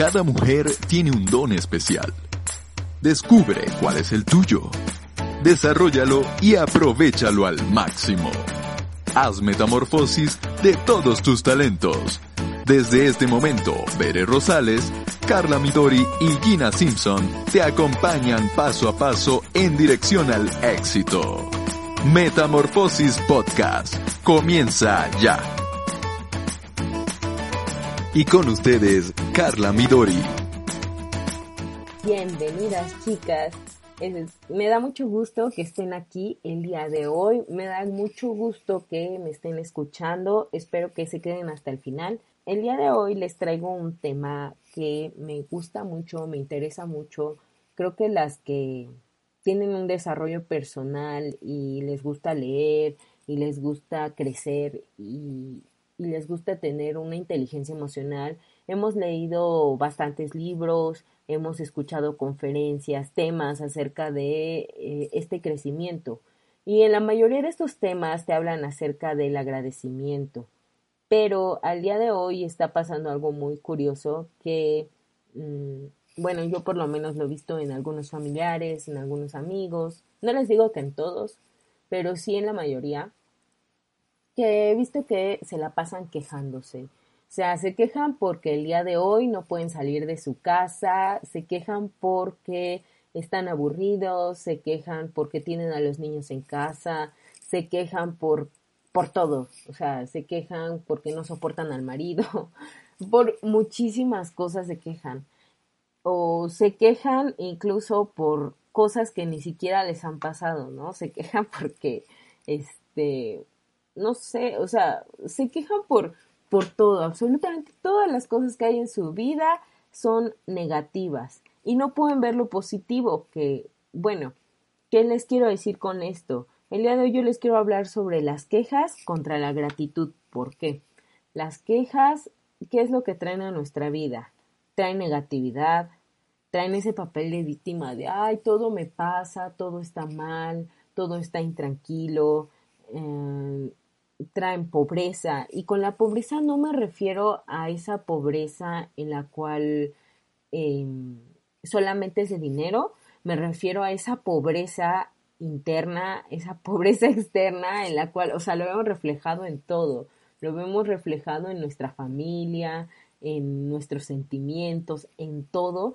Cada mujer tiene un don especial. Descubre cuál es el tuyo. Desarrollalo y aprovechalo al máximo. Haz metamorfosis de todos tus talentos. Desde este momento, Bere Rosales, Carla Midori y Gina Simpson te acompañan paso a paso en dirección al éxito. Metamorfosis Podcast comienza ya. Y con ustedes, Carla Midori. Bienvenidas chicas. Me da mucho gusto que estén aquí el día de hoy. Me da mucho gusto que me estén escuchando. Espero que se queden hasta el final. El día de hoy les traigo un tema que me gusta mucho, me interesa mucho. Creo que las que tienen un desarrollo personal y les gusta leer y les gusta crecer y les gusta tener una inteligencia emocional. Hemos leído bastantes libros, hemos escuchado conferencias, temas acerca de eh, este crecimiento. Y en la mayoría de estos temas te hablan acerca del agradecimiento. Pero al día de hoy está pasando algo muy curioso que, mm, bueno, yo por lo menos lo he visto en algunos familiares, en algunos amigos. No les digo que en todos, pero sí en la mayoría que he visto que se la pasan quejándose. O sea, se quejan porque el día de hoy no pueden salir de su casa, se quejan porque están aburridos, se quejan porque tienen a los niños en casa, se quejan por, por todo, o sea, se quejan porque no soportan al marido, por muchísimas cosas se quejan. O se quejan incluso por cosas que ni siquiera les han pasado, ¿no? Se quejan porque, este, no sé, o sea, se quejan por, por todo, absolutamente todas las cosas que hay en su vida son negativas y no pueden ver lo positivo que, bueno, ¿qué les quiero decir con esto? El día de hoy yo les quiero hablar sobre las quejas contra la gratitud. ¿Por qué? Las quejas, ¿qué es lo que traen a nuestra vida? Traen negatividad, traen ese papel de víctima de, ay, todo me pasa, todo está mal, todo está intranquilo, eh, traen pobreza. Y con la pobreza no me refiero a esa pobreza en la cual eh, solamente es de dinero, me refiero a esa pobreza interna, esa pobreza externa en la cual, o sea, lo vemos reflejado en todo, lo vemos reflejado en nuestra familia, en nuestros sentimientos, en todo,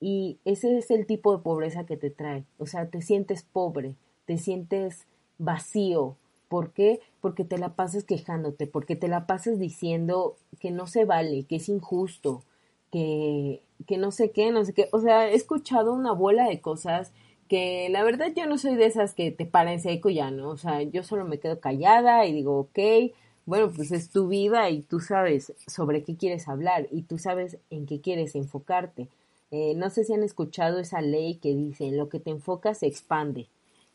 y ese es el tipo de pobreza que te trae, o sea, te sientes pobre, te sientes vacío, ¿por qué? Porque te la pasas quejándote, porque te la pasas diciendo que no se vale, que es injusto, que, que no sé qué, no sé qué, o sea, he escuchado una bola de cosas que la verdad yo no soy de esas que te paran seco y ya, ¿no? O sea, yo solo me quedo callada y digo, ok, bueno, pues es tu vida y tú sabes sobre qué quieres hablar y tú sabes en qué quieres enfocarte. Eh, no sé si han escuchado esa ley que dice, en lo que te enfocas se expande.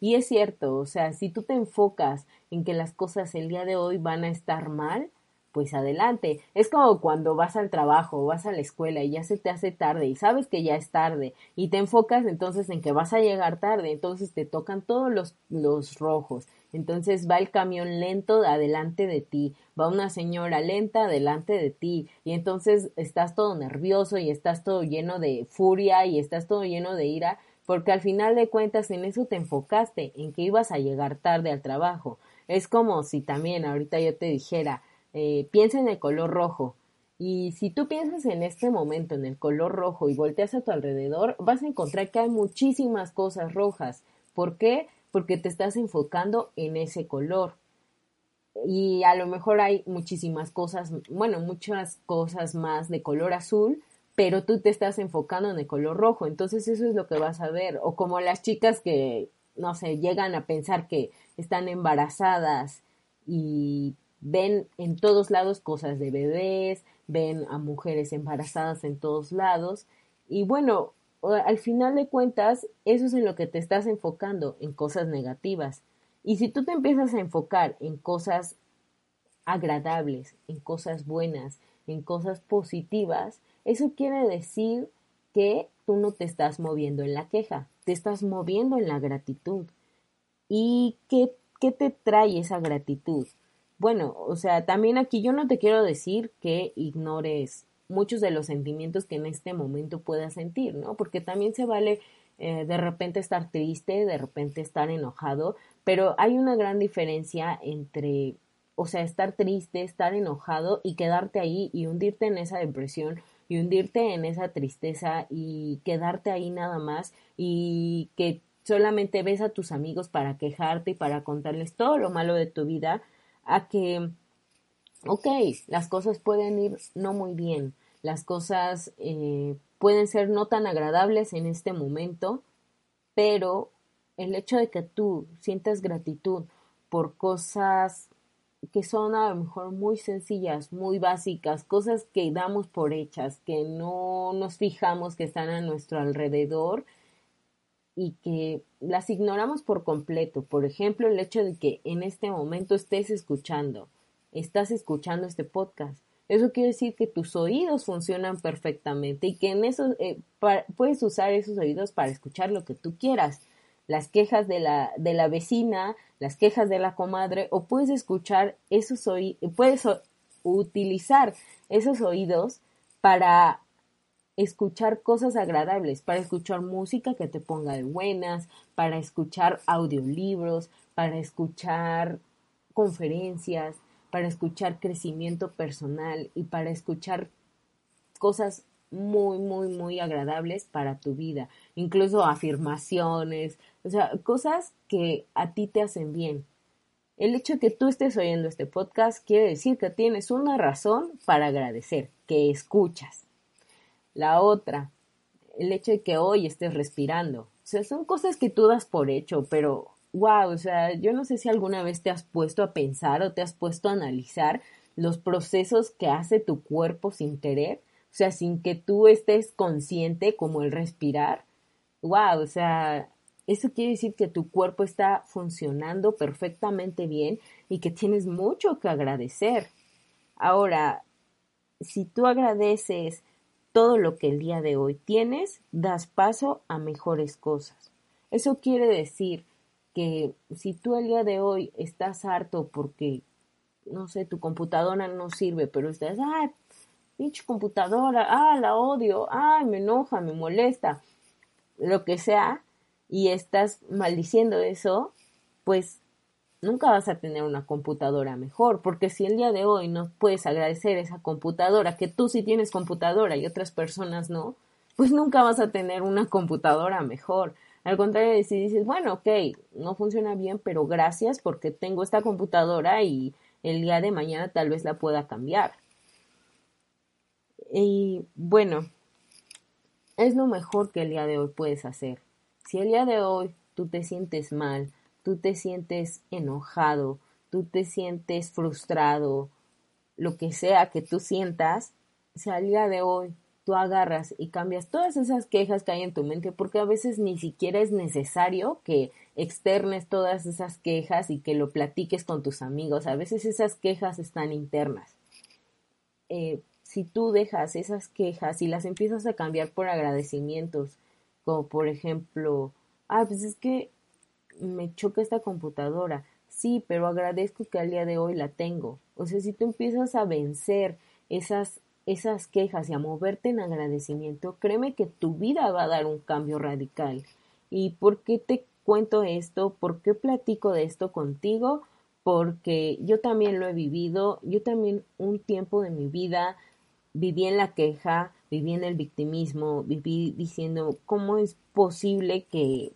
Y es cierto, o sea, si tú te enfocas en que las cosas el día de hoy van a estar mal, pues adelante. Es como cuando vas al trabajo, vas a la escuela y ya se te hace tarde y sabes que ya es tarde y te enfocas entonces en que vas a llegar tarde, entonces te tocan todos los, los rojos. Entonces va el camión lento adelante de ti, va una señora lenta adelante de ti y entonces estás todo nervioso y estás todo lleno de furia y estás todo lleno de ira porque al final de cuentas en eso te enfocaste, en que ibas a llegar tarde al trabajo. Es como si también ahorita yo te dijera, eh, piensa en el color rojo. Y si tú piensas en este momento en el color rojo y volteas a tu alrededor, vas a encontrar que hay muchísimas cosas rojas. ¿Por qué? Porque te estás enfocando en ese color. Y a lo mejor hay muchísimas cosas, bueno, muchas cosas más de color azul, pero tú te estás enfocando en el color rojo. Entonces eso es lo que vas a ver. O como las chicas que, no sé, llegan a pensar que están embarazadas y ven en todos lados cosas de bebés, ven a mujeres embarazadas en todos lados y bueno, al final de cuentas, eso es en lo que te estás enfocando, en cosas negativas. Y si tú te empiezas a enfocar en cosas agradables, en cosas buenas, en cosas positivas, eso quiere decir que tú no te estás moviendo en la queja, te estás moviendo en la gratitud. ¿Y qué, qué te trae esa gratitud? Bueno, o sea, también aquí yo no te quiero decir que ignores muchos de los sentimientos que en este momento puedas sentir, ¿no? Porque también se vale eh, de repente estar triste, de repente estar enojado, pero hay una gran diferencia entre, o sea, estar triste, estar enojado y quedarte ahí y hundirte en esa depresión y hundirte en esa tristeza y quedarte ahí nada más y que solamente ves a tus amigos para quejarte y para contarles todo lo malo de tu vida, a que, ok, las cosas pueden ir no muy bien, las cosas eh, pueden ser no tan agradables en este momento, pero el hecho de que tú sientas gratitud por cosas que son a lo mejor muy sencillas, muy básicas, cosas que damos por hechas, que no nos fijamos que están a nuestro alrededor y que las ignoramos por completo. Por ejemplo, el hecho de que en este momento estés escuchando, estás escuchando este podcast. Eso quiere decir que tus oídos funcionan perfectamente y que en eso eh, puedes usar esos oídos para escuchar lo que tú quieras las quejas de la, de la vecina, las quejas de la comadre, o puedes escuchar esos oídos, puedes utilizar esos oídos para escuchar cosas agradables, para escuchar música que te ponga de buenas, para escuchar audiolibros, para escuchar conferencias, para escuchar crecimiento personal y para escuchar cosas muy, muy, muy agradables para tu vida. Incluso afirmaciones, o sea, cosas que a ti te hacen bien. El hecho de que tú estés oyendo este podcast quiere decir que tienes una razón para agradecer, que escuchas. La otra, el hecho de que hoy estés respirando. O sea, son cosas que tú das por hecho, pero wow, o sea, yo no sé si alguna vez te has puesto a pensar o te has puesto a analizar los procesos que hace tu cuerpo sin querer o sea, sin que tú estés consciente como el respirar. Wow, o sea, eso quiere decir que tu cuerpo está funcionando perfectamente bien y que tienes mucho que agradecer. Ahora, si tú agradeces todo lo que el día de hoy tienes, das paso a mejores cosas. Eso quiere decir que si tú el día de hoy estás harto porque, no sé, tu computadora no sirve, pero estás, ah, pinche computadora, ah, la odio, ah, me enoja, me molesta, lo que sea, y estás maldiciendo eso, pues nunca vas a tener una computadora mejor, porque si el día de hoy no puedes agradecer esa computadora, que tú sí tienes computadora y otras personas no, pues nunca vas a tener una computadora mejor. Al contrario, si dices, bueno, ok, no funciona bien, pero gracias porque tengo esta computadora y el día de mañana tal vez la pueda cambiar. Y bueno, es lo mejor que el día de hoy puedes hacer. Si el día de hoy tú te sientes mal, tú te sientes enojado, tú te sientes frustrado, lo que sea que tú sientas, si al día de hoy tú agarras y cambias todas esas quejas que hay en tu mente, porque a veces ni siquiera es necesario que externes todas esas quejas y que lo platiques con tus amigos, a veces esas quejas están internas. Eh, si tú dejas esas quejas y las empiezas a cambiar por agradecimientos, como por ejemplo, ah, pues es que me choca esta computadora, sí, pero agradezco que al día de hoy la tengo. O sea, si tú empiezas a vencer esas, esas quejas y a moverte en agradecimiento, créeme que tu vida va a dar un cambio radical. ¿Y por qué te cuento esto? ¿Por qué platico de esto contigo? Porque yo también lo he vivido, yo también un tiempo de mi vida viví en la queja, viví en el victimismo, viví diciendo, ¿cómo es posible que,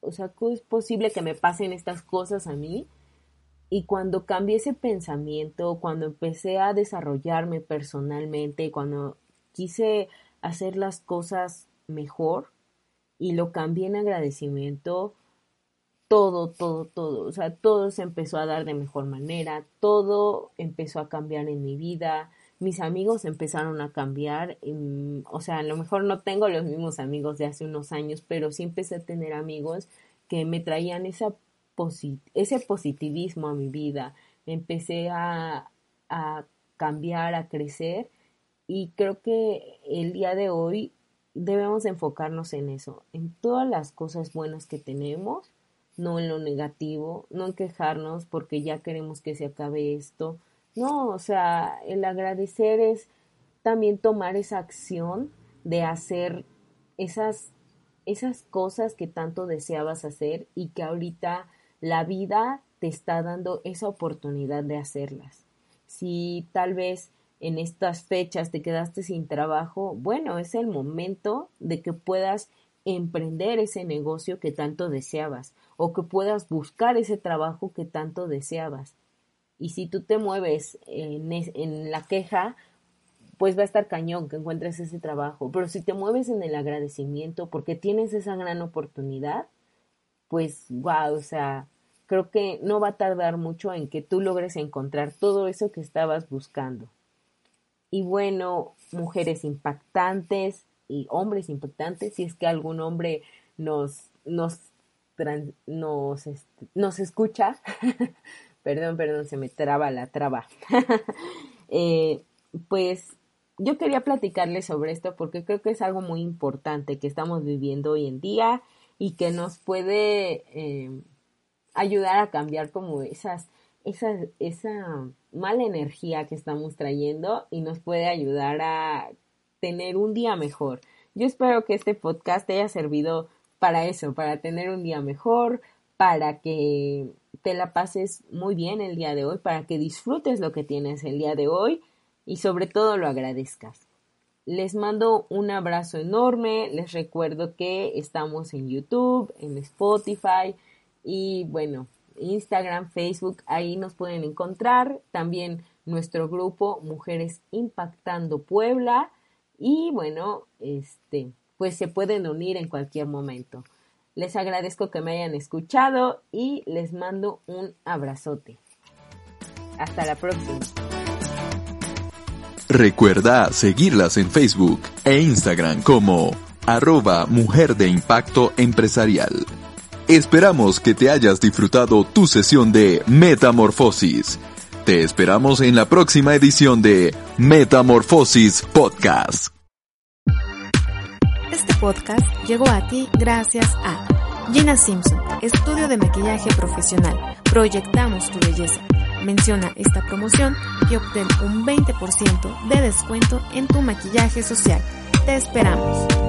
o sea, cómo es posible que me pasen estas cosas a mí? Y cuando cambié ese pensamiento, cuando empecé a desarrollarme personalmente, cuando quise hacer las cosas mejor y lo cambié en agradecimiento, todo, todo, todo, o sea, todo se empezó a dar de mejor manera, todo empezó a cambiar en mi vida, mis amigos empezaron a cambiar, mm, o sea, a lo mejor no tengo los mismos amigos de hace unos años, pero sí empecé a tener amigos que me traían esa ese positivismo a mi vida, empecé a, a cambiar, a crecer y creo que el día de hoy debemos enfocarnos en eso, en todas las cosas buenas que tenemos, no en lo negativo, no en quejarnos porque ya queremos que se acabe esto. No, o sea, el agradecer es también tomar esa acción de hacer esas, esas cosas que tanto deseabas hacer y que ahorita la vida te está dando esa oportunidad de hacerlas. Si tal vez en estas fechas te quedaste sin trabajo, bueno, es el momento de que puedas emprender ese negocio que tanto deseabas o que puedas buscar ese trabajo que tanto deseabas. Y si tú te mueves en, en la queja, pues va a estar cañón que encuentres ese trabajo. Pero si te mueves en el agradecimiento porque tienes esa gran oportunidad, pues wow, o sea, creo que no va a tardar mucho en que tú logres encontrar todo eso que estabas buscando. Y bueno, mujeres impactantes y hombres impactantes, si es que algún hombre nos, nos, nos, este, nos escucha, perdón, perdón, se me traba la traba. Eh, pues yo quería platicarles sobre esto porque creo que es algo muy importante que estamos viviendo hoy en día y que nos puede eh, ayudar a cambiar como esas, esa, esa mala energía que estamos trayendo y nos puede ayudar a tener un día mejor. Yo espero que este podcast haya servido para eso, para tener un día mejor, para que te la pases muy bien el día de hoy, para que disfrutes lo que tienes el día de hoy y sobre todo lo agradezcas. Les mando un abrazo enorme, les recuerdo que estamos en YouTube, en Spotify, y bueno, Instagram, Facebook, ahí nos pueden encontrar. También nuestro grupo Mujeres Impactando Puebla. Y bueno, este, pues se pueden unir en cualquier momento. Les agradezco que me hayan escuchado y les mando un abrazote. Hasta la próxima. Recuerda seguirlas en Facebook e Instagram como arroba Mujer de Impacto Empresarial. Esperamos que te hayas disfrutado tu sesión de Metamorfosis. Te esperamos en la próxima edición de Metamorfosis Podcast. Este podcast llegó a ti gracias a Gina Simpson, estudio de maquillaje profesional. Proyectamos tu belleza. Menciona esta promoción y obtén un 20% de descuento en tu maquillaje social. Te esperamos.